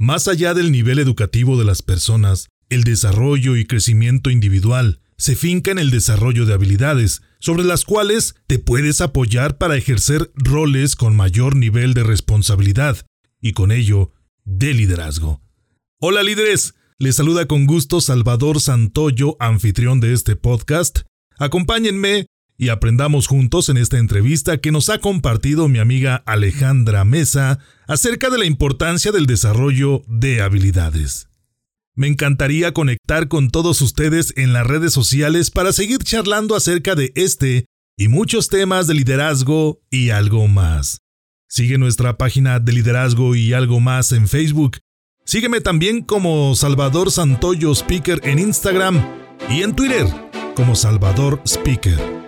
Más allá del nivel educativo de las personas, el desarrollo y crecimiento individual se finca en el desarrollo de habilidades, sobre las cuales te puedes apoyar para ejercer roles con mayor nivel de responsabilidad y con ello de liderazgo. Hola líderes, les saluda con gusto Salvador Santoyo, anfitrión de este podcast. Acompáñenme y aprendamos juntos en esta entrevista que nos ha compartido mi amiga Alejandra Mesa acerca de la importancia del desarrollo de habilidades. Me encantaría conectar con todos ustedes en las redes sociales para seguir charlando acerca de este y muchos temas de liderazgo y algo más. Sigue nuestra página de liderazgo y algo más en Facebook. Sígueme también como Salvador Santoyo Speaker en Instagram y en Twitter como Salvador Speaker.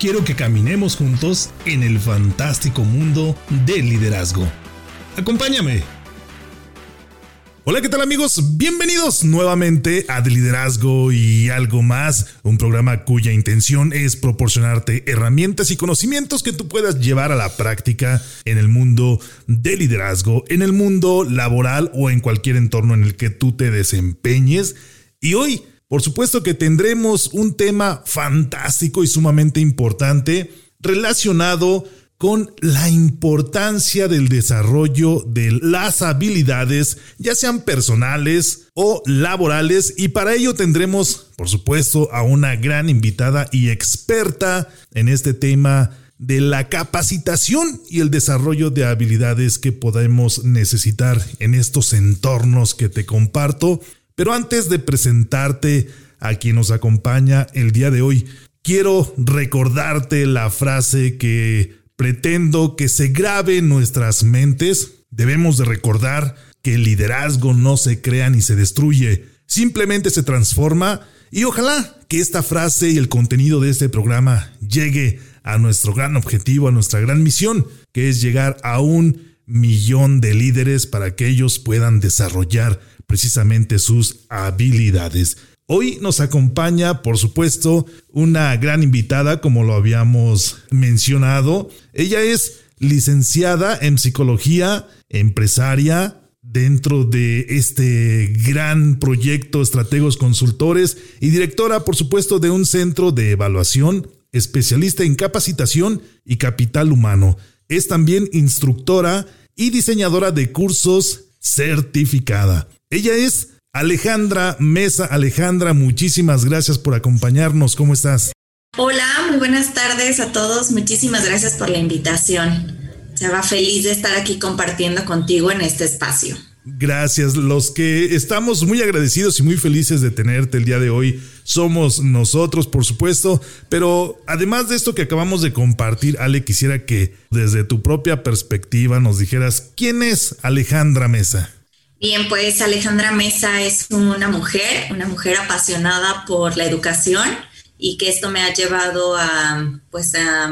quiero que caminemos juntos en el fantástico mundo del liderazgo. Acompáñame. Hola, ¿qué tal amigos? Bienvenidos nuevamente a De Liderazgo y algo más, un programa cuya intención es proporcionarte herramientas y conocimientos que tú puedas llevar a la práctica en el mundo del liderazgo, en el mundo laboral o en cualquier entorno en el que tú te desempeñes. Y hoy por supuesto que tendremos un tema fantástico y sumamente importante relacionado con la importancia del desarrollo de las habilidades, ya sean personales o laborales, y para ello tendremos, por supuesto, a una gran invitada y experta en este tema de la capacitación y el desarrollo de habilidades que podemos necesitar en estos entornos que te comparto. Pero antes de presentarte a quien nos acompaña el día de hoy, quiero recordarte la frase que pretendo que se grabe en nuestras mentes. Debemos de recordar que el liderazgo no se crea ni se destruye, simplemente se transforma y ojalá que esta frase y el contenido de este programa llegue a nuestro gran objetivo, a nuestra gran misión, que es llegar a un millón de líderes para que ellos puedan desarrollar precisamente sus habilidades. Hoy nos acompaña, por supuesto, una gran invitada, como lo habíamos mencionado. Ella es licenciada en psicología, empresaria, dentro de este gran proyecto Estrategos Consultores y directora, por supuesto, de un centro de evaluación, especialista en capacitación y capital humano. Es también instructora y diseñadora de cursos certificada. Ella es Alejandra Mesa. Alejandra, muchísimas gracias por acompañarnos. ¿Cómo estás? Hola, muy buenas tardes a todos. Muchísimas gracias por la invitación. Se va feliz de estar aquí compartiendo contigo en este espacio. Gracias. Los que estamos muy agradecidos y muy felices de tenerte el día de hoy somos nosotros, por supuesto. Pero además de esto que acabamos de compartir, Ale, quisiera que desde tu propia perspectiva nos dijeras quién es Alejandra Mesa. Bien, pues Alejandra Mesa es una mujer, una mujer apasionada por la educación y que esto me ha llevado a, pues, a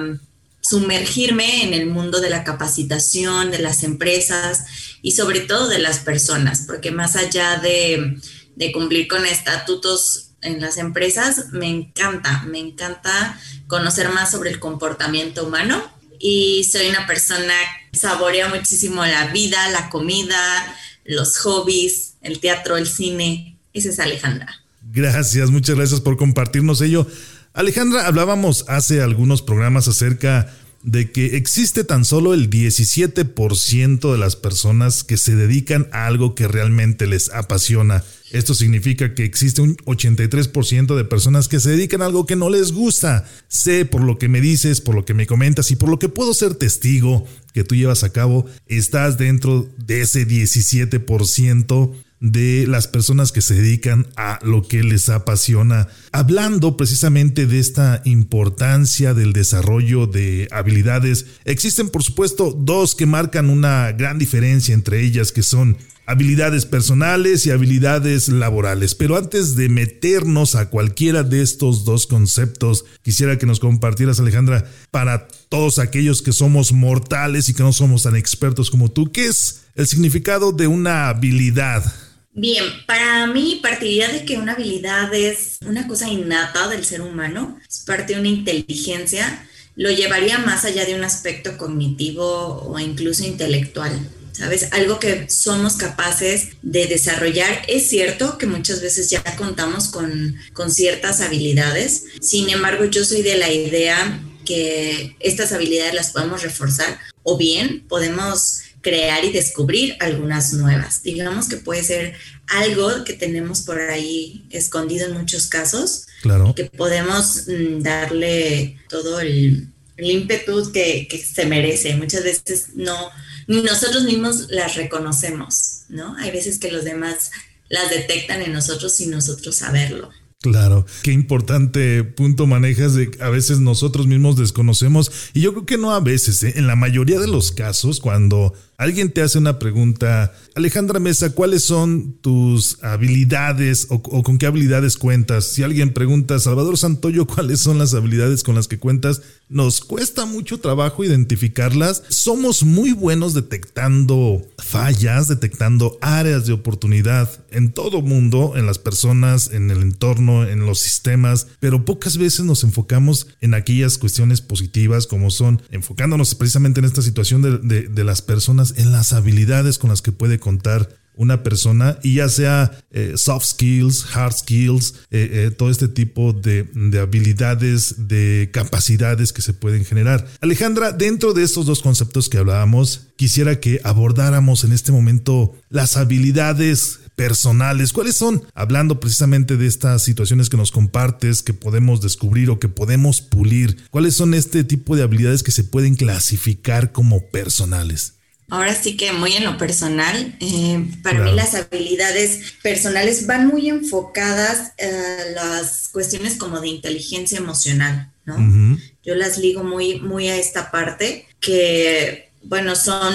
sumergirme en el mundo de la capacitación, de las empresas y sobre todo de las personas, porque más allá de, de cumplir con estatutos en las empresas, me encanta, me encanta conocer más sobre el comportamiento humano y soy una persona que saborea muchísimo la vida, la comida, los hobbies, el teatro, el cine. Esa es Alejandra. Gracias, muchas gracias por compartirnos ello. Alejandra, hablábamos hace algunos programas acerca de que existe tan solo el 17% de las personas que se dedican a algo que realmente les apasiona. Esto significa que existe un 83% de personas que se dedican a algo que no les gusta. Sé por lo que me dices, por lo que me comentas y por lo que puedo ser testigo que tú llevas a cabo, estás dentro de ese 17% de las personas que se dedican a lo que les apasiona, hablando precisamente de esta importancia del desarrollo de habilidades. Existen por supuesto dos que marcan una gran diferencia entre ellas, que son habilidades personales y habilidades laborales. Pero antes de meternos a cualquiera de estos dos conceptos, quisiera que nos compartieras, Alejandra, para todos aquellos que somos mortales y que no somos tan expertos como tú, ¿qué es el significado de una habilidad? Bien, para mí partiría de que una habilidad es una cosa innata del ser humano, es parte de una inteligencia, lo llevaría más allá de un aspecto cognitivo o incluso intelectual. ¿sabes? Algo que somos capaces de desarrollar. Es cierto que muchas veces ya contamos con, con ciertas habilidades, sin embargo yo soy de la idea que estas habilidades las podemos reforzar o bien podemos crear y descubrir algunas nuevas. Digamos que puede ser algo que tenemos por ahí escondido en muchos casos, claro. que podemos mm, darle todo el, el ímpetu que, que, se merece. Muchas veces no, ni nosotros mismos las reconocemos, ¿no? Hay veces que los demás las detectan en nosotros sin nosotros saberlo. Claro, qué importante punto manejas de a veces nosotros mismos desconocemos y yo creo que no a veces, ¿eh? en la mayoría de los casos cuando Alguien te hace una pregunta, Alejandra Mesa, ¿cuáles son tus habilidades o, con qué habilidades cuentas? Si alguien pregunta, Salvador Santoyo, ¿cuáles son las habilidades con las que cuentas? Nos cuesta mucho trabajo identificarlas. Somos muy buenos detectando fallas, detectando áreas de oportunidad en todo mundo, en las personas, en el entorno, en los sistemas, pero pocas veces nos enfocamos en aquellas cuestiones positivas como son enfocándonos precisamente en esta situación de, de las personas en las habilidades con las que puede contar una persona y ya sea eh, soft skills, hard skills, eh, eh, todo este tipo de, de, habilidades, de capacidades que se pueden generar. Alejandra, dentro de estos dos conceptos que hablábamos, quisiera que abordáramos en este momento las habilidades personales. ¿Cuáles son? Hablando precisamente de estas situaciones que nos compartes, que podemos descubrir o que podemos pulir. ¿Cuáles son este tipo de habilidades que se pueden clasificar como personales? Ahora sí que muy en lo personal, eh, para mí las habilidades personales van muy enfocadas a las cuestiones como de inteligencia emocional, ¿no? Yo las ligo muy, muy a esta parte que, bueno, son,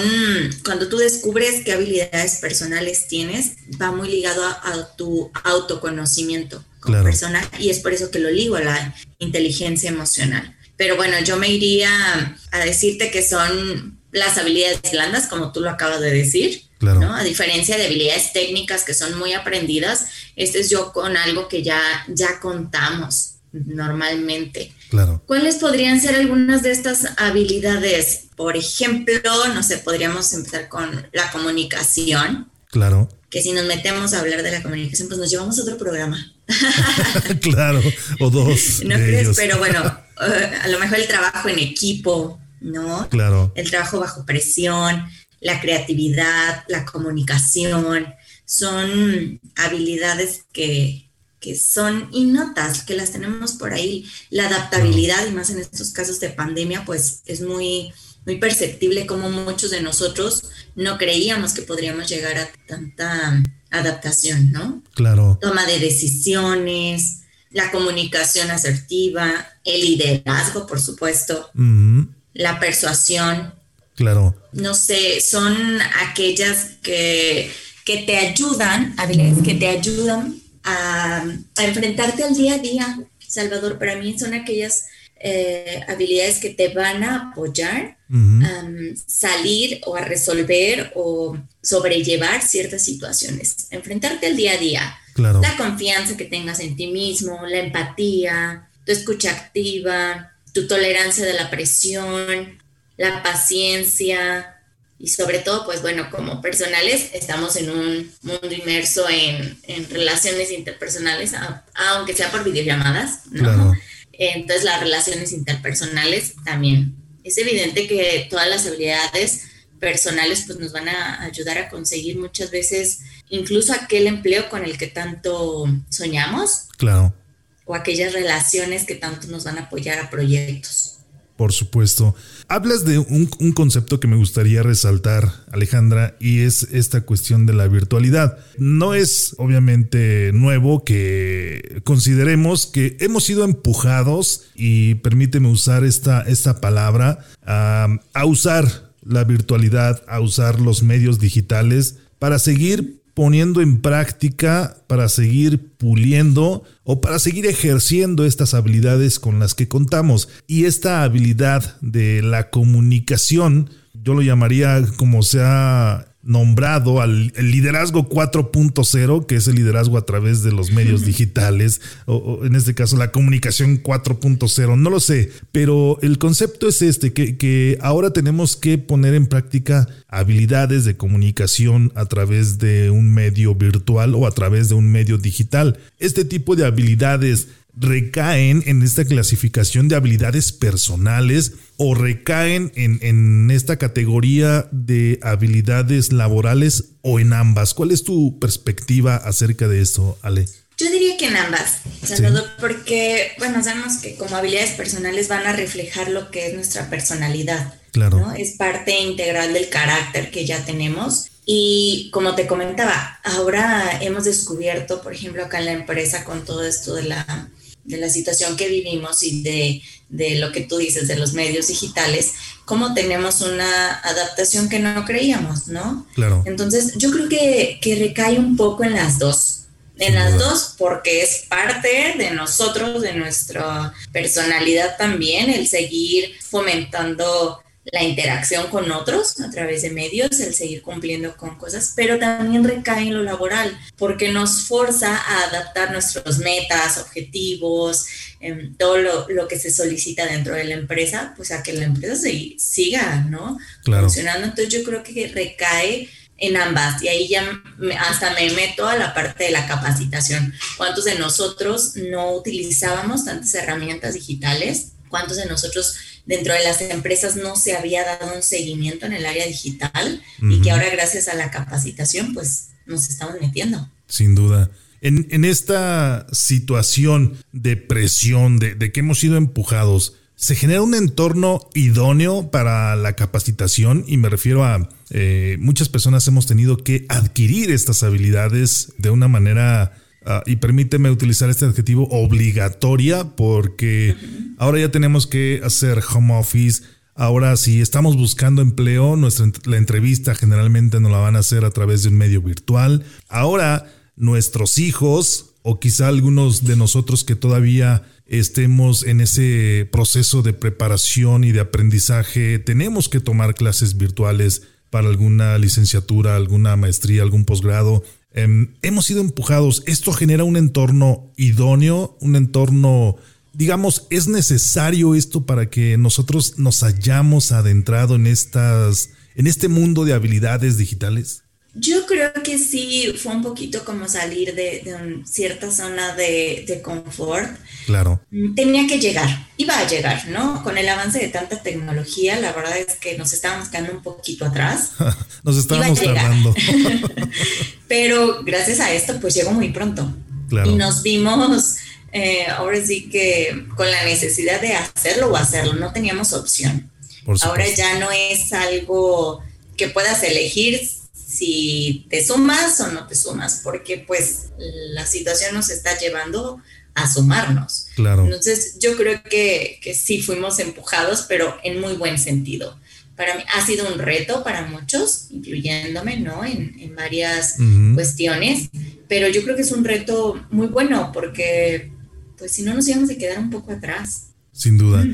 cuando tú descubres qué habilidades personales tienes, va muy ligado a, tu autoconocimiento como persona y es por eso que lo ligo a la inteligencia emocional. Pero bueno, yo me iría a decirte que son las habilidades blandas, como tú lo acabas de decir, ¿no? A diferencia de habilidades técnicas que son muy aprendidas, este es yo con algo que ya, ya contamos normalmente. Claro. ¿Cuáles podrían ser algunas de estas habilidades? Por ejemplo, no sé, podríamos empezar con la comunicación. Claro. Que si nos metemos a hablar de la comunicación, pues nos llevamos a otro programa. claro, o dos. No crees, pero bueno, eh, a lo mejor el trabajo en equipo, ¿no? Claro. El trabajo bajo presión, la creatividad, la comunicación, son habilidades que, que son innotas, que las tenemos por ahí. La adaptabilidad, y más en estos casos de pandemia, pues es muy, muy perceptible como muchos de nosotros no creíamos que podríamos llegar a tanta adaptación, ¿no? Claro. Toma de decisiones, la comunicación asertiva, el liderazgo, por supuesto la persuasión. Claro. No sé, son aquellas que, que te ayudan, habilidades que te ayudan a, enfrentarte al día a día. Salvador, para mí son aquellas eh, habilidades que te van a apoyar a salir o a resolver o sobrellevar ciertas situaciones, enfrentarte al día a día. Claro. La confianza que tengas en ti mismo, la empatía, tu escucha activa, tu tolerancia de la presión, la paciencia y sobre todo, pues bueno, como personales estamos en un mundo inmerso en, relaciones interpersonales, aunque sea por videollamadas, ¿no? Entonces las relaciones interpersonales también es evidente que todas las habilidades personales pues nos van a ayudar a conseguir muchas veces incluso aquel empleo con el que tanto soñamos. Claro. O aquellas relaciones que tanto nos van a apoyar a proyectos. Por supuesto. Hablas de un, concepto que me gustaría resaltar, Alejandra, y es esta cuestión de la virtualidad. No es obviamente nuevo que consideremos que hemos sido empujados, y permíteme usar esta, esta palabra, a, a usar la virtualidad, a usar los medios digitales para seguir poniendo en práctica para seguir puliendo o para seguir ejerciendo estas habilidades con las que contamos. Y esta habilidad de la comunicación, yo lo llamaría como sea nombrado al liderazgo 4.0, que es el liderazgo a través de los medios digitales, o, en este caso la comunicación 4.0, no lo sé, pero el concepto es este, que, que ahora tenemos que poner en práctica habilidades de comunicación a través de un medio virtual o a través de un medio digital. Este tipo de habilidades recaen en esta clasificación de habilidades personales o recaen en, esta categoría de habilidades laborales o en ambas. ¿Cuál es tu perspectiva acerca de esto, Ale? Yo diría que en ambas, porque, bueno, sabemos que como habilidades personales van a reflejar lo que es nuestra personalidad. Claro. Es parte integral del carácter que ya tenemos. Y como te comentaba, ahora hemos descubierto, por ejemplo, acá en la empresa con todo esto de la de la situación que vivimos y de, de, lo que tú dices de los medios digitales, cómo tenemos una adaptación que no creíamos, ¿no? Claro. Entonces, yo creo que, que recae un poco en las dos. En las dos, porque es parte de nosotros, de nuestra personalidad también, el seguir fomentando la interacción con otros a través de medios, el seguir cumpliendo con cosas, pero también recae en lo laboral, porque nos forza a adaptar nuestros metas, objetivos, em, todo lo, que se solicita dentro de la empresa, pues a que la empresa se, siga, ¿no? Funcionando. Entonces yo creo que recae en ambas y ahí ya hasta me meto a la parte de la capacitación. ¿Cuántos de nosotros no utilizábamos tantas herramientas digitales? ¿Cuántos de nosotros dentro de las empresas no se había dado un seguimiento en el área digital y que ahora gracias a la capacitación pues nos estamos metiendo. Sin duda. En, esta situación de presión, de, que hemos sido empujados, ¿se genera un entorno idóneo para la capacitación? Y me refiero a eh, muchas personas hemos tenido que adquirir estas habilidades de una manera Ah, y permíteme utilizar este adjetivo obligatoria porque ahora ya tenemos que hacer home office. Ahora, si estamos buscando empleo, nuestra la entrevista generalmente nos la van a hacer a través de un medio virtual. Ahora, nuestros hijos o quizá algunos de nosotros que todavía estemos en ese proceso de preparación y de aprendizaje, tenemos que tomar clases virtuales para alguna licenciatura, alguna maestría, algún posgrado. Em, hemos sido empujados. Esto genera un entorno idóneo, un entorno, digamos, es necesario esto para que nosotros nos hayamos adentrado en estas, en este mundo de habilidades digitales. Yo creo que sí fue un poquito como salir de, cierta zona de, confort. Claro. Mm, tenía que llegar, iba a llegar, ¿no? Con el avance de tanta tecnología, la verdad es que nos estábamos quedando un poquito atrás. nos estábamos tardando. Pero gracias a esto, pues llegó muy pronto. Claro. Y nos vimos, eh, ahora sí que con la necesidad de hacerlo o hacerlo, no teníamos opción. ahora ya no es algo que puedas elegir si te sumas o no te sumas, porque pues la situación nos está llevando a sumarnos. Claro. Entonces yo creo que, que sí fuimos empujados, pero en muy buen sentido. Para mí ha sido un reto para muchos, incluyéndome, ¿no? En, en varias cuestiones, pero yo creo que es un reto muy bueno porque pues si no nos íbamos a quedar un poco atrás. Sin duda.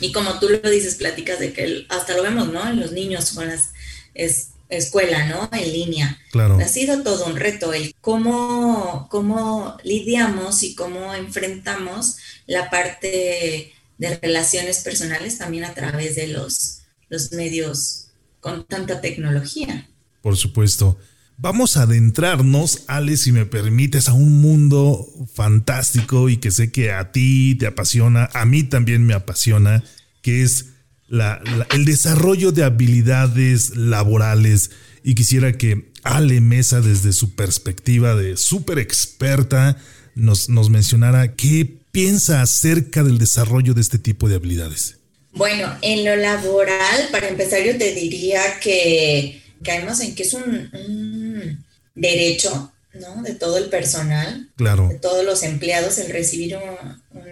Y como tú lo dices, platicas de que hasta lo vemos, ¿no? En los niños con las... Es, escuela, ¿no? En línea. Claro. Ha sido todo un reto el cómo, cómo lidiamos y cómo enfrentamos la parte de relaciones personales también a través de los, los medios con tanta tecnología. Por supuesto. Vamos a adentrarnos, Ale, si me permites, a un mundo fantástico y que sé que a ti te apasiona, a mí también me apasiona, que es el desarrollo de habilidades laborales y quisiera que Ale Mesa desde su perspectiva de súper experta nos, nos mencionara qué piensa acerca del desarrollo de este tipo de habilidades. Bueno, en lo laboral, para empezar, yo te diría que caemos en que es un, derecho ¿no? de todo el personal, claro. de todos los empleados, el recibir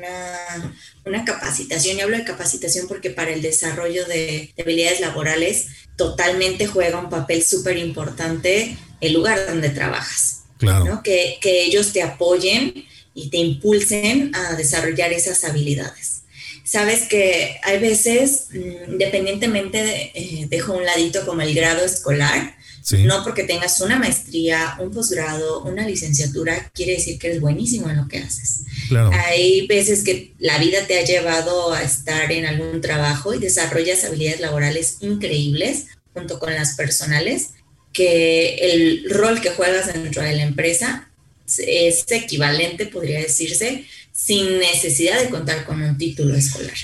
una, una, capacitación. Y hablo de capacitación porque para el desarrollo de, habilidades laborales totalmente juega un papel súper importante el lugar donde trabajas. Claro. Que, que ellos te apoyen y te impulsen a desarrollar esas habilidades. Sabes que hay veces, mm, independientemente, de, eh, dejo un ladito como el grado escolar, no porque tengas una maestría, un posgrado, una licenciatura, quiere decir que eres buenísimo en lo que haces. Hay veces que la vida te ha llevado a estar en algún trabajo y desarrollas habilidades laborales increíbles junto con las personales, que el rol que juegas dentro de la empresa es equivalente, podría decirse, sin necesidad de contar con un título escolar.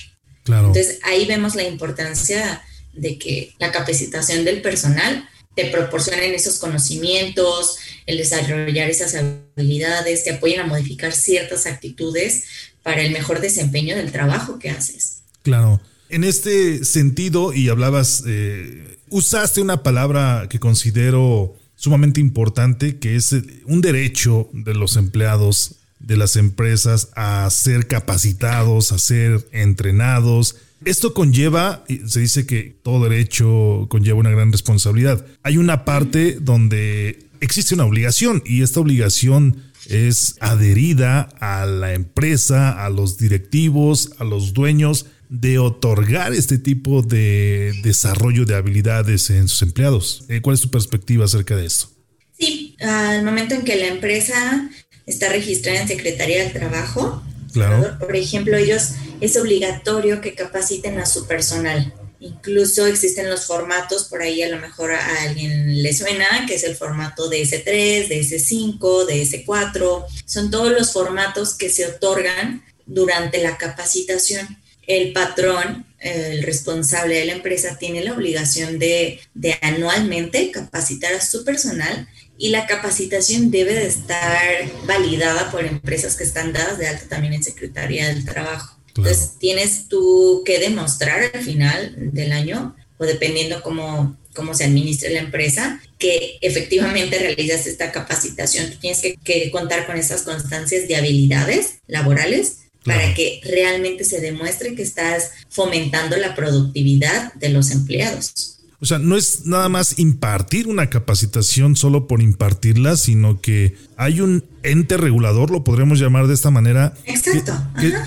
Claro. Entonces ahí vemos la importancia de que la capacitación del personal te proporcionen esos conocimientos, el desarrollar esas habilidades, te apoyen a modificar ciertas actitudes para el mejor desempeño del trabajo que haces. Claro. En este sentido, y hablabas, eh, usaste una palabra que considero sumamente importante, que es un derecho de los empleados de las empresas a ser capacitados, a ser entrenados. Esto conlleva, se dice que todo derecho conlleva una gran responsabilidad. Hay una parte donde existe una obligación y esta obligación es adherida a la empresa, a los directivos, a los dueños de otorgar este tipo de desarrollo de habilidades en sus empleados. Eh, ¿Cuál es tu perspectiva acerca de esto? Sí, al momento en que la empresa está registrada en Secretaría del Trabajo. Claro. Por ejemplo, ellos es obligatorio que capaciten a su personal. Incluso existen los formatos, por ahí a lo mejor a alguien le suena, que es el formato DS3, DS5, DS4. Son todos los formatos que se otorgan durante la capacitación. El patrón, el responsable de la empresa, tiene la obligación de, de anualmente capacitar a su personal y la capacitación debe de estar validada por empresas que están dadas de alta también en Secretaría del Trabajo. Entonces, tienes tú que demostrar al final del año, o dependiendo cómo, cómo se administre la empresa, que efectivamente realizas esta capacitación. Tú tienes que, contar con esas constancias de habilidades laborales para que realmente se demuestre que estás fomentando la productividad de los empleados. O sea, no es nada más impartir una capacitación solo por impartirla, sino que hay un ente regulador, lo podremos llamar de esta manera,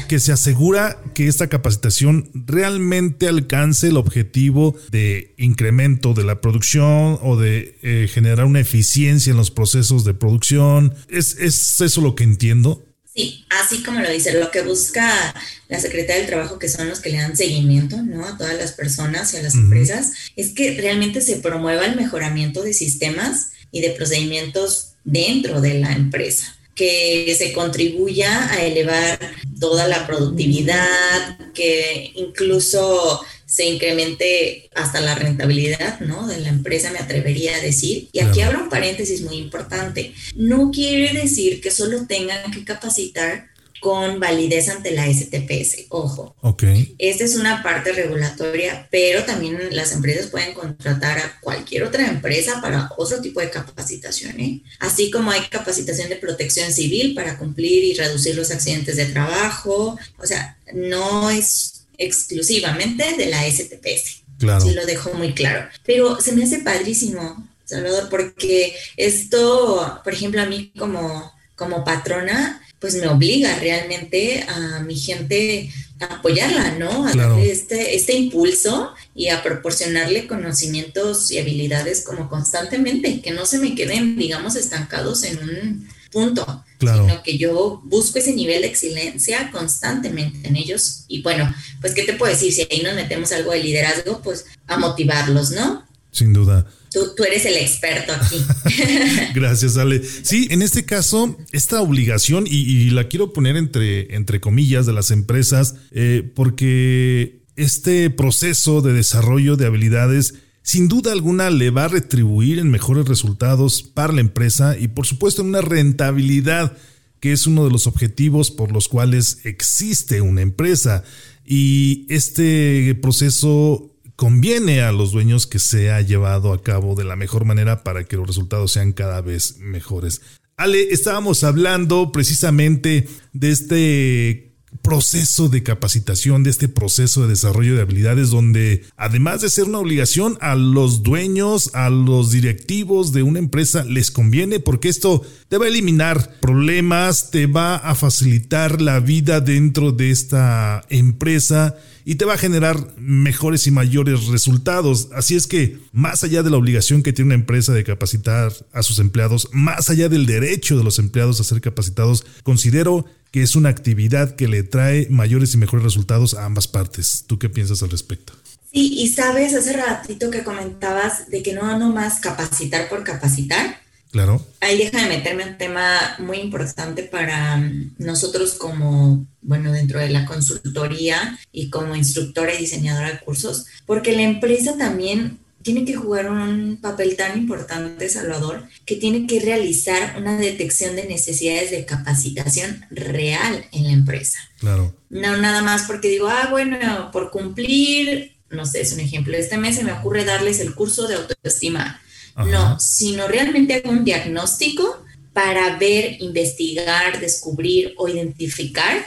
que, se asegura que esta capacitación realmente alcance el objetivo de incremento de la producción o de eh, generar una eficiencia en los procesos de producción. ¿Es, ¿Es eso lo que entiendo? Sí, así como lo dice, lo que busca la Secretaría del Trabajo, que son los que le dan seguimiento ¿no? a todas las personas y a las empresas, es que realmente se promueva el mejoramiento de sistemas y de procedimientos dentro de la empresa que se contribuya a elevar toda la productividad, que incluso se incremente hasta la rentabilidad ¿no? de la empresa, me atrevería a decir. Y aquí abro un paréntesis muy importante. No quiere decir que solo tengan que capacitar con validez ante la STPS. Ojo. Ok. Esta es una parte regulatoria, pero también las empresas pueden contratar a cualquier otra empresa para otro tipo de capacitación. ¿eh? Así como hay capacitación de protección civil para cumplir y reducir los accidentes de trabajo. O sea, no es exclusivamente de la STPS. Claro. Sí, lo dejo muy claro. Pero se me hace padrísimo, Salvador, porque esto, por ejemplo, a mí como, como patrona, pues me obliga realmente a mi gente a apoyarla, ¿no? A darle este, este impulso y a proporcionarle conocimientos y habilidades como constantemente, que no se me queden, digamos, estancados en un punto, sino que yo busco ese nivel de excelencia constantemente en ellos. Y bueno, pues, ¿qué te puedo decir? Si ahí nos metemos algo de liderazgo, pues a motivarlos, ¿no? Sin duda. Tú, tú, eres el experto aquí. Gracias, Ale. Sí, en este caso, esta obligación, y, la quiero poner entre, entre comillas de las empresas, eh, porque este proceso de desarrollo de habilidades sin duda alguna le va a retribuir en mejores resultados para la empresa y por supuesto en una rentabilidad que es uno de los objetivos por los cuales existe una empresa. Y este proceso conviene a los dueños que sea llevado a cabo de la mejor manera para que los resultados sean cada vez mejores. Ale, estábamos hablando precisamente de este proceso de capacitación, de este proceso de desarrollo de habilidades, donde además de ser una obligación a los dueños, a los directivos de una empresa, les conviene porque esto te va a eliminar problemas, te va a facilitar la vida dentro de esta empresa y te va a generar mejores y mayores resultados. Así es que, más allá de la obligación que tiene una empresa de capacitar a sus empleados, más allá del derecho de los empleados a ser capacitados, considero que es una actividad que le trae mayores y mejores resultados a ambas partes. ¿Tú qué piensas al respecto? Sí, y sabes, hace ratito que comentabas de que no más capacitar por capacitar. Claro. Ahí deja de meterme un tema muy importante para nosotros como, bueno, dentro de la consultoría y como instructora y diseñadora de cursos, porque la empresa también tiene que jugar un papel tan importante, Salvador, que tiene que realizar una detección de necesidades de capacitación real en la empresa. Claro. No nada más porque digo, ah, bueno, por cumplir, no sé, es un ejemplo, este mes se me ocurre darles el curso de autoestima. No, sino realmente hago un diagnóstico para ver, investigar, descubrir o identificar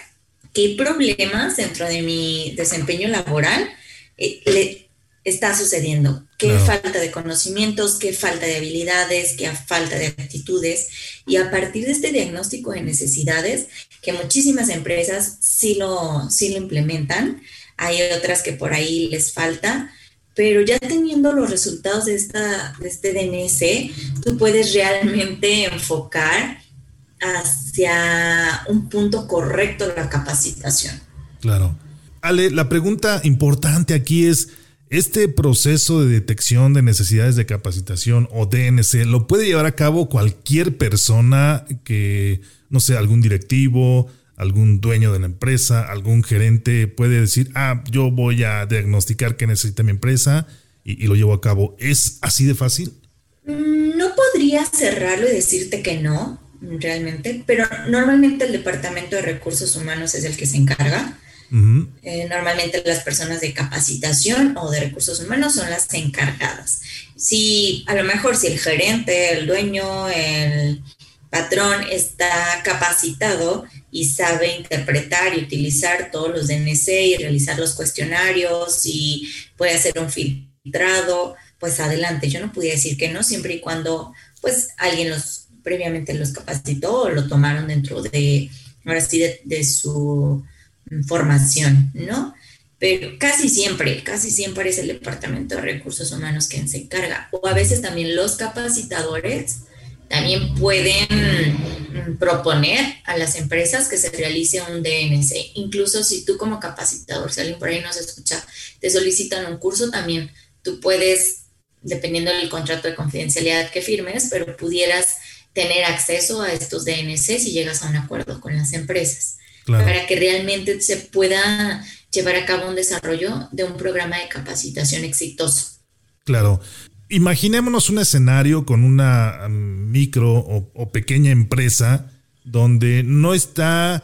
qué problemas dentro de mi desempeño laboral eh, le, está sucediendo, qué falta de conocimientos, qué falta de habilidades, qué falta de actitudes. Y a partir de este diagnóstico de necesidades, que muchísimas empresas sí lo, sí lo implementan, hay otras que por ahí les falta, pero ya teniendo los resultados de, esta, de este DNS, tú puedes realmente enfocar hacia un punto correcto la capacitación. Claro. Ale, la pregunta importante aquí es, este proceso de detección de necesidades de capacitación o DNC lo puede llevar a cabo cualquier persona que, no sé, algún directivo, algún dueño de la empresa, algún gerente puede decir, ah, yo voy a diagnosticar qué necesita mi empresa y, lo llevo a cabo. ¿Es así de fácil? No podría cerrarlo y decirte que no, realmente, pero normalmente el Departamento de Recursos Humanos es el que se encarga. Eh, normalmente las personas de capacitación o de recursos humanos son las encargadas. Si a lo mejor si el gerente, el dueño, el patrón está capacitado y sabe interpretar y utilizar todos los DNC y realizar los cuestionarios y puede hacer un filtrado, pues adelante. Yo no podía decir que no, siempre y cuando pues alguien los previamente los capacitó o lo tomaron dentro de, ahora sí, de su formación, ¿no? Pero casi siempre, casi siempre es el Departamento de Recursos Humanos quien se encarga. O a veces también los capacitadores también pueden mm, proponer a las empresas que se realice un DNC. Incluso si tú como capacitador, si alguien por ahí nos escucha, te solicitan un curso, también tú puedes, dependiendo del contrato de confidencialidad que firmes, pero pudieras tener acceso a estos DNC si llegas a un acuerdo con las empresas para que realmente se pueda llevar a cabo un desarrollo de un programa de capacitación exitoso. Claro. Imaginémonos un escenario con una um, micro o, pequeña empresa donde no está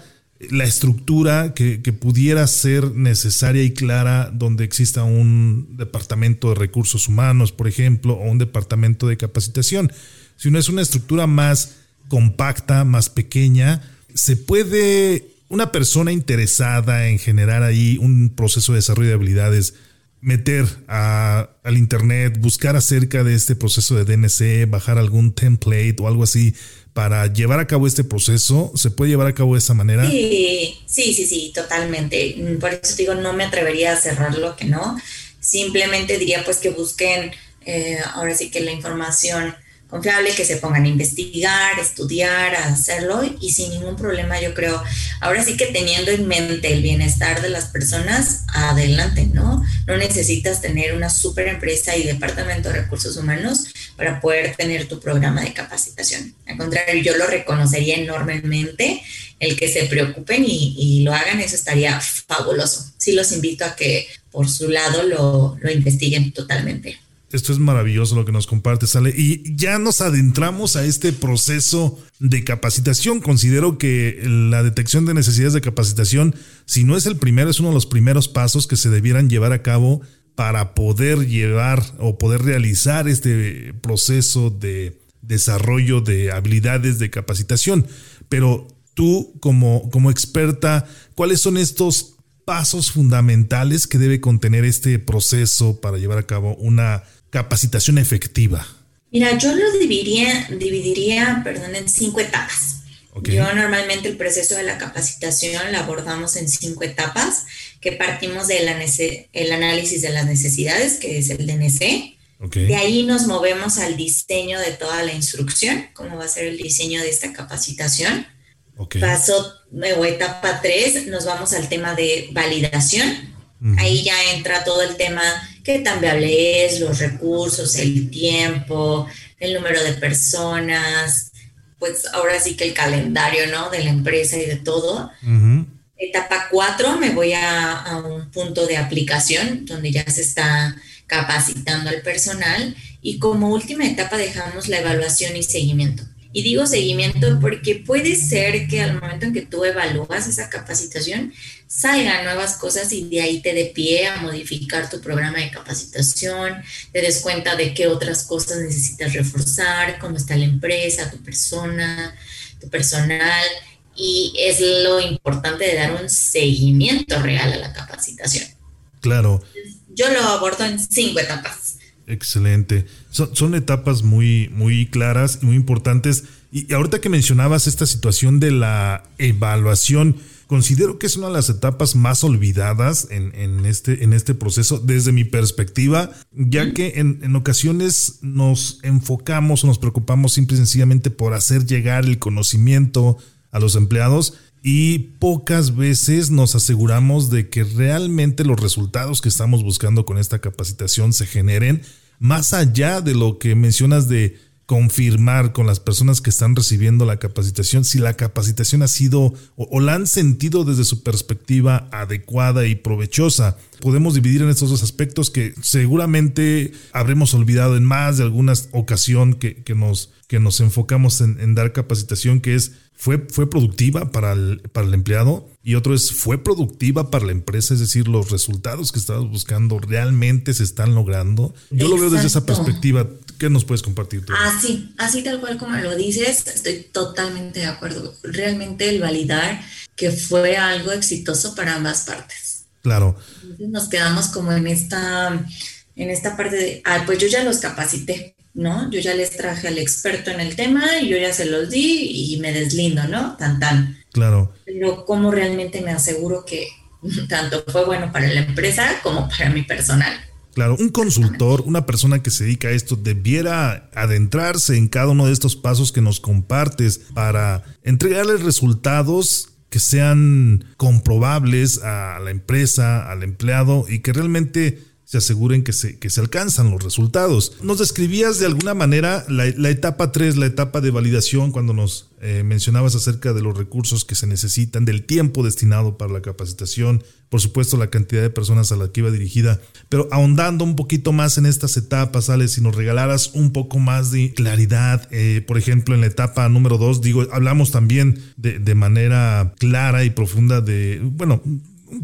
la estructura que, que, pudiera ser necesaria y clara, donde exista un departamento de recursos humanos, por ejemplo, o un departamento de capacitación, sino es una estructura más compacta, más pequeña, se puede una persona interesada en generar ahí un proceso de desarrollo de habilidades, meter al internet, buscar acerca de este proceso de DNC, bajar algún template o algo así para llevar a cabo este proceso, ¿se puede llevar a cabo de esa manera? Sí, sí, sí, sí, totalmente. Por eso digo, no me atrevería a cerrarlo que no. Simplemente diría pues que busquen eh, ahora sí que la información confiable, que se pongan a investigar, estudiar, a hacerlo y sin ningún problema yo creo, ahora sí que teniendo en mente el bienestar de las personas, adelante, ¿no? No necesitas tener una super empresa y departamento de recursos humanos para poder tener tu programa de capacitación. Al contrario, yo lo reconocería enormemente el que se preocupen y, lo hagan, eso estaría fabuloso. Sí los invito a que por su lado lo, lo investiguen totalmente. Esto es maravilloso lo que nos comparte, Sale. Y ya nos adentramos a este proceso de capacitación. Considero que la detección de necesidades de capacitación, si no es el primero, es uno de los primeros pasos que se debieran llevar a cabo para poder llevar o poder realizar este proceso de desarrollo de habilidades de capacitación. Pero tú como, como experta, ¿cuáles son estos pasos fundamentales que debe contener este proceso para llevar a cabo una capacitación efectiva? Mira, yo lo dividiría, dividiría perdón, en cinco etapas. Yo normalmente el proceso de la capacitación la abordamos en cinco etapas, que partimos del el análisis de las necesidades, que es el DNC. De ahí nos movemos al diseño de toda la instrucción, cómo va a ser el diseño de esta capacitación. Paso o etapa 3, nos vamos al tema de validación. Ahí ya entra todo el tema qué tan viable es, los recursos, el tiempo, el número de personas, pues ahora sí que el calendario, ¿no? De la empresa y de todo. Etapa 4, me voy a, a, un punto de aplicación donde ya se está capacitando al personal y como última etapa dejamos la evaluación y seguimiento. Y digo seguimiento porque puede ser que al momento en que tú evalúas esa capacitación, salgan nuevas cosas y de ahí te dé pie a modificar tu programa de capacitación, te des cuenta de qué otras cosas necesitas reforzar, cómo está la empresa, tu persona, tu personal. Y es lo importante de dar un seguimiento real a la capacitación. Claro. Yo lo abordo en cinco etapas. Excelente. Son, etapas muy, muy claras y muy importantes. Y ahorita que mencionabas esta situación de la evaluación, considero que es una de las etapas más olvidadas en, este, en este proceso desde mi perspectiva, ya que en, en, ocasiones nos enfocamos o nos preocupamos simple y sencillamente por hacer llegar el conocimiento a los empleados y pocas veces nos aseguramos de que realmente los resultados que estamos buscando con esta capacitación se generen más allá de lo que mencionas de confirmar con las personas que están recibiendo la capacitación si la capacitación ha sido o, la han sentido desde su perspectiva adecuada y provechosa. Podemos dividir en estos dos aspectos que seguramente habremos olvidado en más de alguna ocasión que, nos, que nos enfocamos en, en dar capacitación, que es fue, fue productiva para el, para el empleado y otro es fue productiva para la empresa, es decir, los resultados que estabas buscando realmente se están logrando. Yo lo veo desde esa perspectiva. ¿Qué nos puedes compartir tú? Así, así tal cual como lo dices, estoy totalmente de acuerdo. Realmente el validar que fue algo exitoso para ambas partes. Claro. Entonces nos quedamos como en esta, en esta parte de, ah, pues yo ya los capacité, ¿no? Yo ya les traje al experto en el tema y yo ya se los di y me deslindo, ¿no? Tan tan. Claro. Pero cómo realmente me aseguro que tanto fue bueno para la empresa como para mi personal. Claro, un consultor, una persona que se dedica a esto, debiera adentrarse en cada uno de estos pasos que nos compartes para entregarles resultados que sean comprobables a la empresa, al empleado y que realmente se aseguren que se, que se alcanzan los resultados. Nos describías de alguna manera la, etapa 3, la etapa de validación, cuando nos eh, mencionabas acerca de los recursos que se necesitan, del tiempo destinado para la capacitación, por supuesto la cantidad de personas a la que iba dirigida, pero ahondando un poquito más en estas etapas, Alex, si nos regalaras un poco más de claridad, eh, por ejemplo, en la etapa número 2, digo, hablamos también de, de manera clara y profunda de, bueno,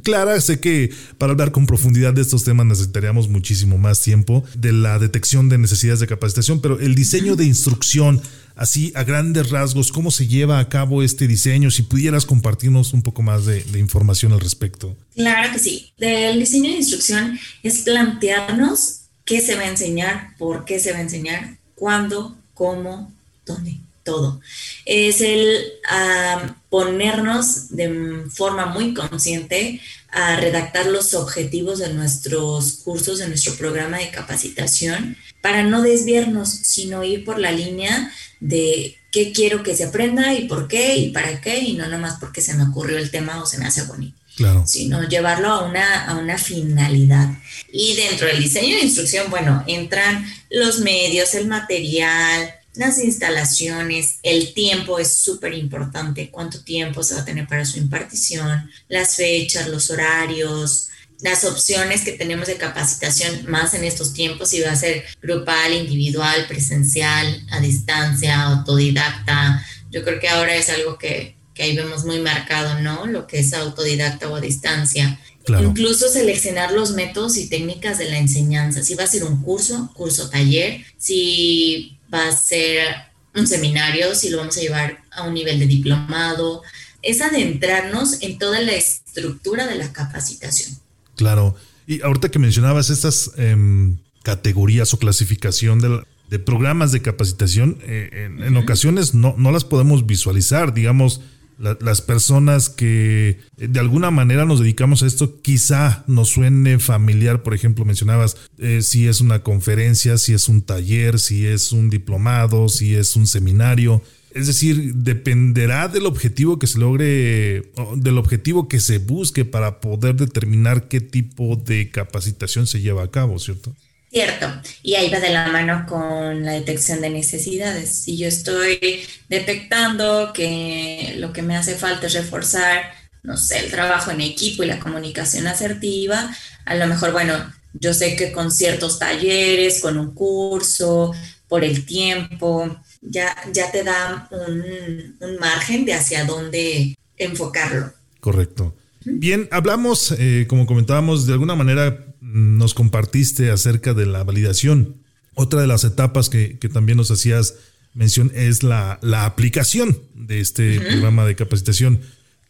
clara. Sé que para hablar con profundidad de estos temas necesitaríamos muchísimo más tiempo de la detección de necesidades de capacitación, pero el diseño de instrucción, así a grandes rasgos, ¿cómo se lleva a cabo este diseño? Si pudieras compartirnos un poco más de, información al respecto. Claro que sí. El diseño de instrucción es plantearnos qué se va a enseñar, por qué se va a enseñar, cuándo, cómo, dónde todo. Es el ponernos de forma muy consciente a redactar los objetivos de nuestros cursos, de nuestro programa de capacitación, para no desviarnos, sino ir por la línea de qué quiero que se aprenda y por qué y para qué, y no nomás porque se me ocurrió el tema o se me hace bonito. Claro. sino llevarlo a una, a una finalidad. Y dentro del diseño de instrucción, bueno, entran los medios, el material, las instalaciones, el tiempo es súper importante, cuánto tiempo se va a tener para su impartición, las fechas, los horarios, las opciones que tenemos de capacitación más en estos tiempos, si va a ser grupal, individual, presencial, a distancia, autodidacta. Yo creo que ahora es algo que, que ahí vemos muy marcado, ¿no? Lo que es autodidacta o a distancia. Incluso seleccionar los métodos y técnicas de la enseñanza. Si va a ser un curso, curso taller, si va a ser un seminario, si lo vamos a llevar a un nivel de diplomado, es adentrarnos en toda la estructura de la capacitación. Claro. Y ahorita que mencionabas estas em, categorías o clasificación de, programas de capacitación, eh, en, ocasiones no, no las podemos visualizar, digamos las personas que eh, de alguna manera nos dedicamos a esto, quizá nos suene familiar, por ejemplo, mencionabas eh, si es una conferencia, si es un taller, si es un diplomado, si es un seminario. Es decir, dependerá del objetivo que se logre, del objetivo que se busque para poder determinar qué tipo de capacitación se lleva a cabo, ¿cierto? Cierto, y ahí va de la mano con la detección de necesidades. Si yo estoy detectando que lo que me hace falta es reforzar, no sé, el trabajo en equipo y la comunicación asertiva, a lo mejor, bueno, yo sé que con ciertos talleres, con un curso, por el tiempo, ya, ya te da un, margen de hacia dónde enfocarlo. Correcto. Bien, hablamos, eh, como comentábamos, de alguna manera nos compartiste acerca de la validación. Otra de las etapas que, también nos hacías mención es la, aplicación de este programa de capacitación.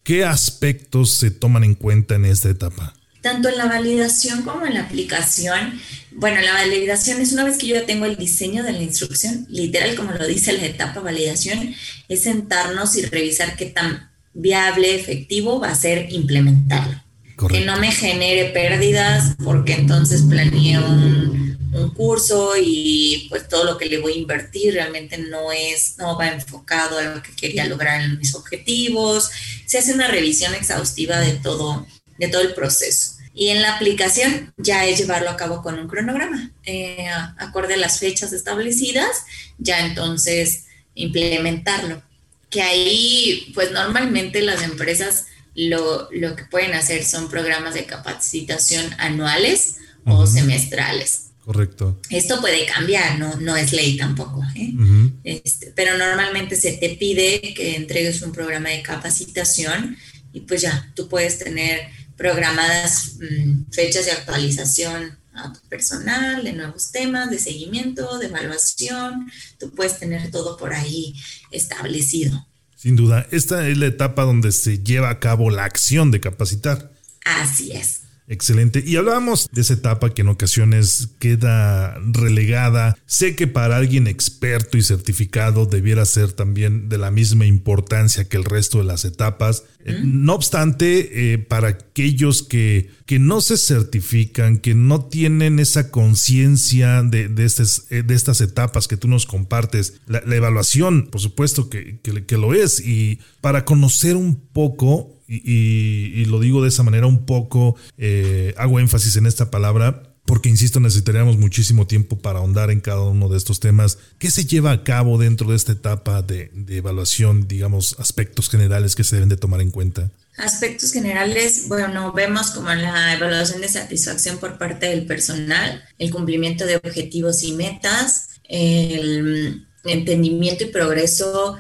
¿Qué aspectos se toman en cuenta en esta etapa? Tanto en la validación como en la aplicación. Bueno, la validación es una vez que yo ya tengo el diseño de la instrucción, literal como lo dice la etapa validación, es sentarnos y revisar qué tan viable, efectivo va a ser implementarlo que no me genere pérdidas, porque entonces planeé un, curso y pues todo lo que le voy a invertir realmente no es, no va enfocado a lo que quería lograr en mis objetivos. Se hace una revisión exhaustiva de todo, de todo el proceso. Y en la aplicación ya es llevarlo a cabo con un cronograma, eh, acorde a las fechas establecidas, ya entonces implementarlo. Que ahí, pues normalmente las empresas lo, que pueden hacer son programas de capacitación anuales o semestrales. Correcto. Esto puede cambiar, no, no es ley tampoco, ¿eh? este, pero normalmente se te pide que entregues un programa de capacitación y pues ya, tú puedes tener programadas mm, fechas de actualización a tu personal, de nuevos temas, de seguimiento, de evaluación, tú puedes tener todo por ahí establecido. Sin duda, esta es la etapa donde se lleva a cabo la acción de capacitar. Así es. Excelente. Y hablábamos de esa etapa que en ocasiones queda relegada. Sé que para alguien experto y certificado debiera ser también de la misma importancia que el resto de las etapas. No obstante, eh, para aquellos que, que no se certifican, que no tienen esa conciencia de, de, eh, de, estas etapas que tú nos compartes, la, evaluación, por supuesto que, que lo es. Y para conocer un poco y, lo digo de esa manera un poco, eh, hago énfasis en esta palabra, porque insisto, necesitaríamos muchísimo tiempo para ahondar en cada uno de estos temas. ¿Qué se lleva a cabo dentro de esta etapa de, evaluación, digamos, aspectos generales que se deben de tomar en cuenta? Aspectos generales, bueno, vemos como la evaluación de satisfacción por parte del personal, el cumplimiento de objetivos y metas, el entendimiento y progreso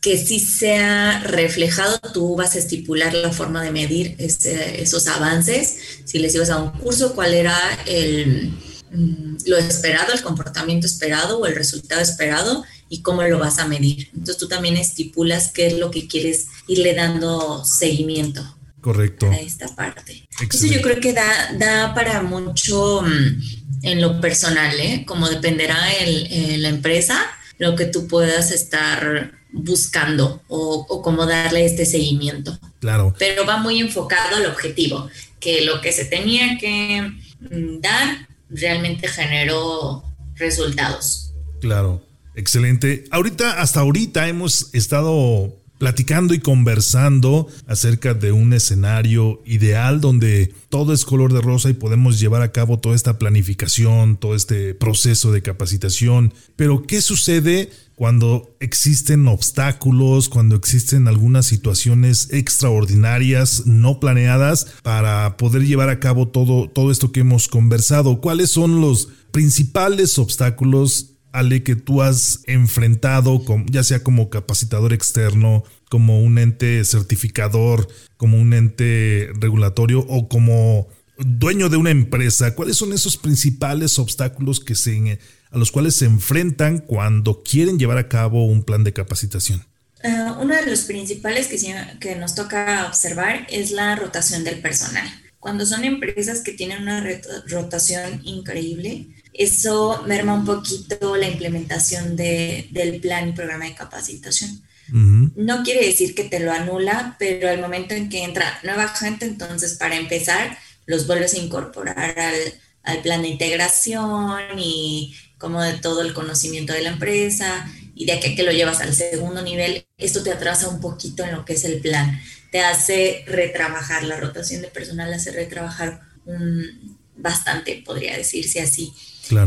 que sí sea reflejado, tú vas a estipular la forma de medir esos avances. Si les ibas a un curso, cuál era el, mm, lo esperado, el comportamiento esperado o el resultado esperado y cómo lo vas a medir. Entonces tú también estipulas qué es lo que quieres irle dando seguimiento. Correcto. A esta parte. Eso yo creo que da, da para mucho mm, en lo personal, ¿eh? como dependerá el, la empresa, lo que tú puedas estar buscando o, cómo darle este seguimiento. Claro. Pero va muy enfocado al objetivo, que lo que se tenía que mm, dar realmente generó resultados. Claro, excelente. Ahorita, hasta ahorita hemos estado platicando y conversando acerca de un escenario ideal donde todo es color de rosa y podemos llevar a cabo toda esta planificación, todo este proceso de capacitación. Pero ¿qué sucede cuando existen obstáculos, cuando existen algunas situaciones extraordinarias no planeadas para poder llevar a cabo todo, todo esto que hemos conversado? ¿Cuáles son los principales obstáculos Ale, que tú has enfrentado, ya sea como capacitador externo, como un ente certificador, como un ente regulatorio o como dueño de una empresa? ¿Cuáles son esos principales obstáculos que se, a los cuales se enfrentan cuando quieren llevar a cabo un plan de capacitación? Ah, uno de los principales que, que nos toca observar es la rotación del personal. Cuando son empresas que tienen una rotación increíble, eso merma un poquito la implementación de, del plan y programa de capacitación. No quiere decir que te lo anula, pero al momento en que entra nueva gente, entonces para empezar, los vuelves a incorporar al, al plan de integración y como de todo el conocimiento de la empresa y de aquí que lo llevas al segundo nivel, esto te atrasa un poquito en lo que es el plan. Te hace retrabajar, la rotación de personal hace retrabajar un, bastante, podría decirse así.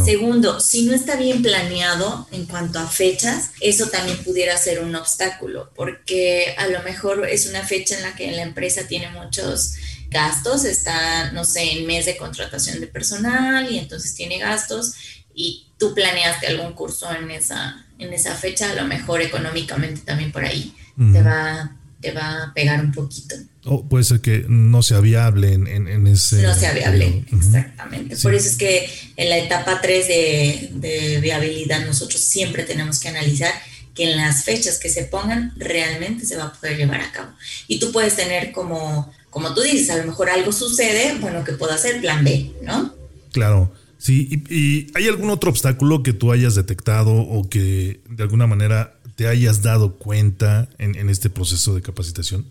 Segundo, si no está bien planeado en cuanto a fechas, eso también pudiera ser un obstáculo, porque a lo mejor es una fecha en la que la empresa tiene muchos gastos, está, no sé, en mes de contratación de personal y entonces tiene gastos y tú planeaste algún curso en esa, en esa fecha, a lo mejor económicamente también por ahí te va te va a pegar un poquito. O puede ser que no sea viable en, en, ese... No sea viable, exactamente. Por eso es que en la etapa 3 de, de, viabilidad nosotros siempre tenemos que analizar que en las fechas que se pongan realmente se va a poder llevar a cabo. Y tú puedes tener como, como tú dices, a lo mejor algo sucede, bueno, que pueda ser plan B, ¿no? Claro. Sí, y, y, ¿hay algún otro obstáculo que tú hayas detectado o que de alguna manera te hayas dado cuenta en, este proceso de capacitación?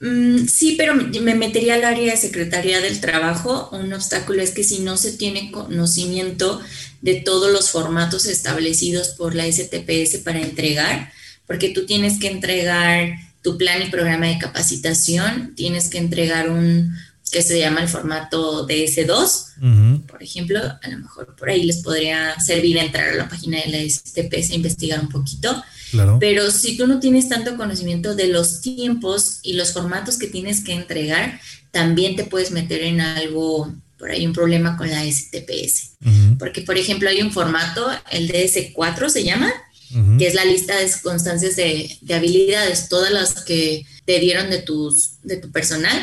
Mm, sí, pero me metería al área de Secretaría del Trabajo. Un obstáculo es que si no se tiene conocimiento de todos los formatos establecidos por la STPS para entregar, porque tú tienes que entregar tu plan y programa de capacitación, tienes que entregar un que se llama el formato DS2, por ejemplo, a lo mejor por ahí les podría servir entrar a la página de la STPS e investigar un poquito. Pero si tú no tienes tanto conocimiento de los tiempos y los formatos que tienes que entregar, también te puedes meter en algo, por ahí un problema con la STPS. Porque, por ejemplo, hay un formato, el DS4 se llama, que es la lista de constancias de, habilidades, todas las que te dieron de, tus, de tu personal.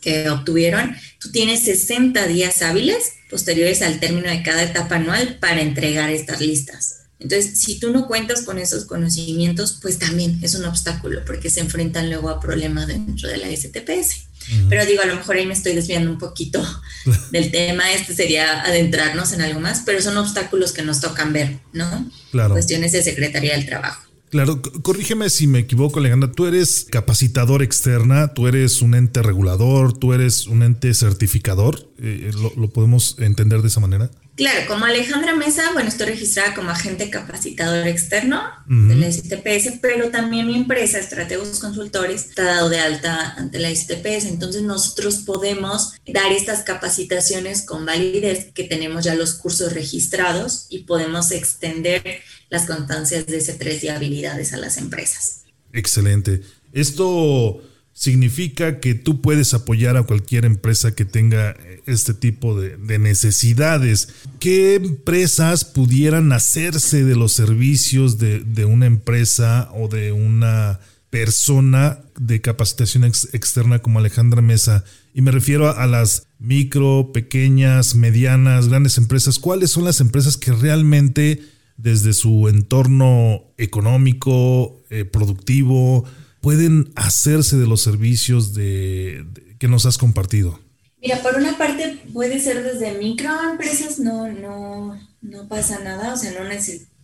Que obtuvieron, tú tienes 60 días hábiles posteriores al término de cada etapa anual para entregar estas listas. Entonces, si tú no cuentas con esos conocimientos, pues también es un obstáculo porque se enfrentan luego a problemas dentro de la STPS. Pero digo, a lo mejor ahí me estoy desviando un poquito del tema, este sería adentrarnos en algo más, pero son obstáculos que nos tocan ver, ¿no? Claro. Cuestiones de Secretaría del Trabajo. Claro, corrígeme si me equivoco, Alejandra. Tú eres capacitador externa, tú eres un ente regulador, tú eres un ente certificador. Eh, ¿lo, podemos entender de esa manera? Claro, como Alejandra Mesa, bueno, estoy registrada como agente capacitador externo de la STPS, pero también mi empresa, Estrategos Consultores, está dado de alta ante la STPS. Entonces nosotros podemos dar estas capacitaciones con validez, que tenemos ya los cursos registrados y podemos extender las constancias de ese 3 de habilidades a las empresas. Excelente. Esto significa que tú puedes apoyar a cualquier empresa que tenga este tipo de, necesidades. ¿Qué empresas pudieran hacerse de los servicios de, una empresa o de una persona de capacitación externa como Alejandra Mesa? Y me refiero a, las micro, pequeñas, medianas, grandes empresas. ¿Cuáles son las empresas que realmente desde su entorno económico, eh, productivo, pueden hacerse de los servicios de, que nos has compartido? Mira, por una parte puede ser desde microempresas, no, no, no pasa nada, o sea, no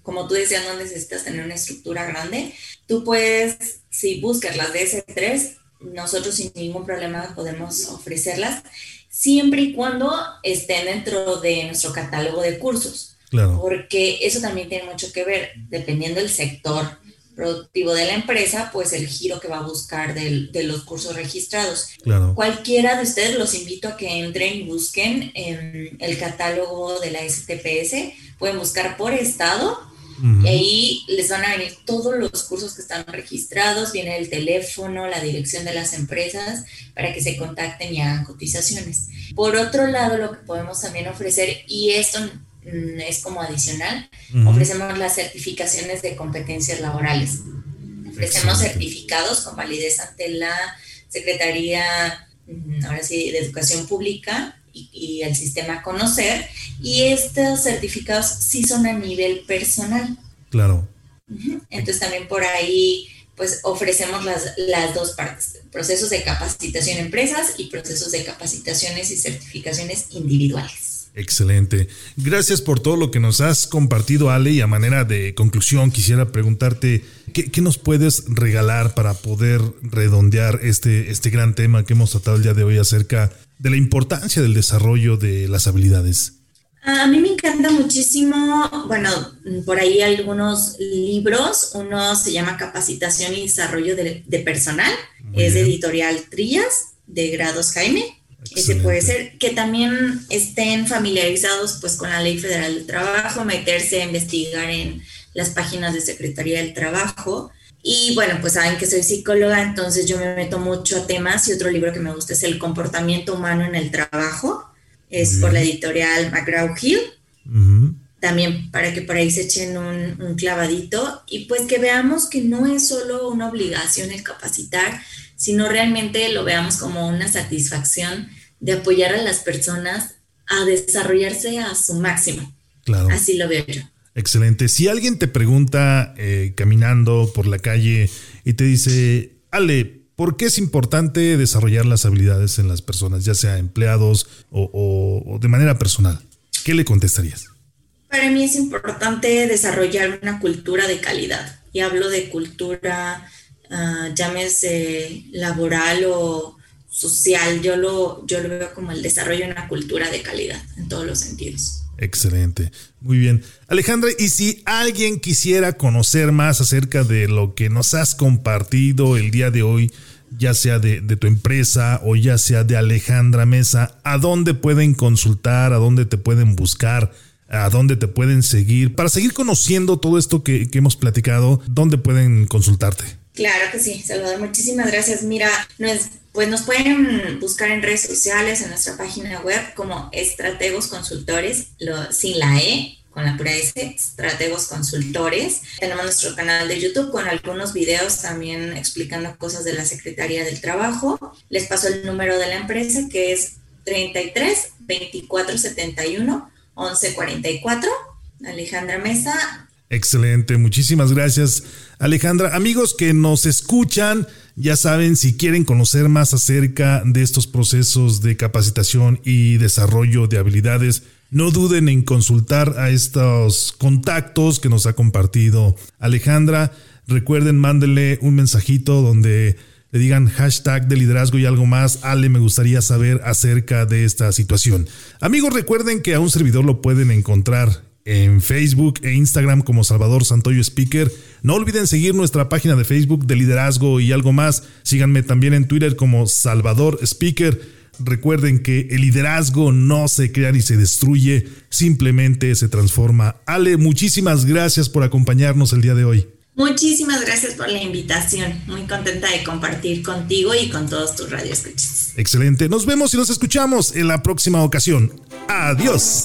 como tú decías, no necesitas tener una estructura grande. Tú puedes, si buscas las DS3, nosotros sin ningún problema podemos ofrecerlas, siempre y cuando estén dentro de nuestro catálogo de cursos. Claro. Porque eso también tiene mucho que ver, dependiendo del sector productivo de la empresa, pues el giro que va a buscar de los cursos registrados. Claro. Cualquiera de ustedes los invito a que entren y busquen en el catálogo de la STPS, pueden buscar por estado y ahí les van a venir todos los cursos que están registrados, viene el teléfono, la dirección de las empresas para que se contacten y hagan cotizaciones. Por otro lado, lo que podemos también ofrecer, y esto es como adicional. Ofrecemos las certificaciones de competencias laborales. Ofrecemos certificados con validez ante la Secretaría, mm, ahora sí, de Educación Pública y, el sistema Conocer. Y estos certificados sí son a nivel personal. Claro. Entonces también por ahí pues ofrecemos las, las dos partes, procesos de capacitación en empresas y procesos de capacitaciones y certificaciones individuales. Excelente. Gracias por todo lo que nos has compartido, Ale. Y a manera de conclusión, quisiera preguntarte, ¿qué, nos puedes regalar para poder redondear este, este gran tema que hemos tratado el día de hoy acerca de la importancia del desarrollo de las habilidades? A mí me encanta muchísimo, bueno, por ahí algunos libros. Uno se llama Capacitación y Desarrollo de, Personal, es de editorial Trillas, de Grados Jaime. Ese puede ser que también estén familiarizados pues con la Ley Federal del Trabajo, meterse a investigar en las páginas de Secretaría del Trabajo. Y bueno, pues saben que soy psicóloga, entonces yo me meto mucho a temas y otro libro que me gusta es El comportamiento humano en el trabajo, es por la editorial McGraw-Hill. También para que por ahí se echen un, un clavadito. Y pues que veamos que no es solo una obligación el capacitar, sino realmente lo veamos como una satisfacción de apoyar a las personas a desarrollarse a su máximo. Claro. Así lo veo yo. Excelente. Si alguien te pregunta eh, caminando por la calle y te dice, Ale, ¿por qué es importante desarrollar las habilidades en las personas, ya sea empleados o, de manera personal? ¿Qué le contestarías? Para mí es importante desarrollar una cultura de calidad. Y hablo de cultura, uh, llámese laboral o social, yo lo, yo lo veo como el desarrollo de una cultura de calidad en todos los sentidos. Excelente, muy bien. Alejandra, y si alguien quisiera conocer más acerca de lo que nos has compartido el día de hoy, ya sea de, tu empresa o ya sea de Alejandra Mesa, ¿a dónde pueden consultar? ¿A dónde te pueden buscar? ¿A dónde te pueden seguir? Para seguir conociendo todo esto que hemos platicado, ¿dónde pueden consultarte? Claro que sí, Salvador, muchísimas gracias. Mira, pues nos pueden buscar en redes sociales, en nuestra página web como Estrategos Consultores, sin la E, con la pura S, Estrategos Consultores. Tenemos nuestro canal de YouTube con algunos videos también explicando cosas de la Secretaría del Trabajo. Les paso el número de la empresa que es 33 24 71 11 44. Alejandra Mesa, Excelente, muchísimas gracias Alejandra. Amigos que nos escuchan, ya saben, si quieren conocer más acerca de estos procesos de capacitación y desarrollo de habilidades, no duden en consultar a estos contactos que nos ha compartido Alejandra. Recuerden, mándenle un mensajito donde le digan hashtag de liderazgo y algo más. Ale, me gustaría saber acerca de esta situación. Amigos, recuerden que a un servidor lo pueden encontrar en Facebook e Instagram como Salvador Santoyo Speaker. No olviden seguir nuestra página de Facebook de liderazgo y algo más. Síganme también en Twitter como Salvador Speaker. Recuerden que el liderazgo no se crea ni se destruye, simplemente se transforma. Ale, muchísimas gracias por acompañarnos el día de hoy. Muchísimas gracias por la invitación. Muy contenta de compartir contigo y con todos tus radioescuchas. Excelente. Nos vemos y nos escuchamos en la próxima ocasión. Adiós.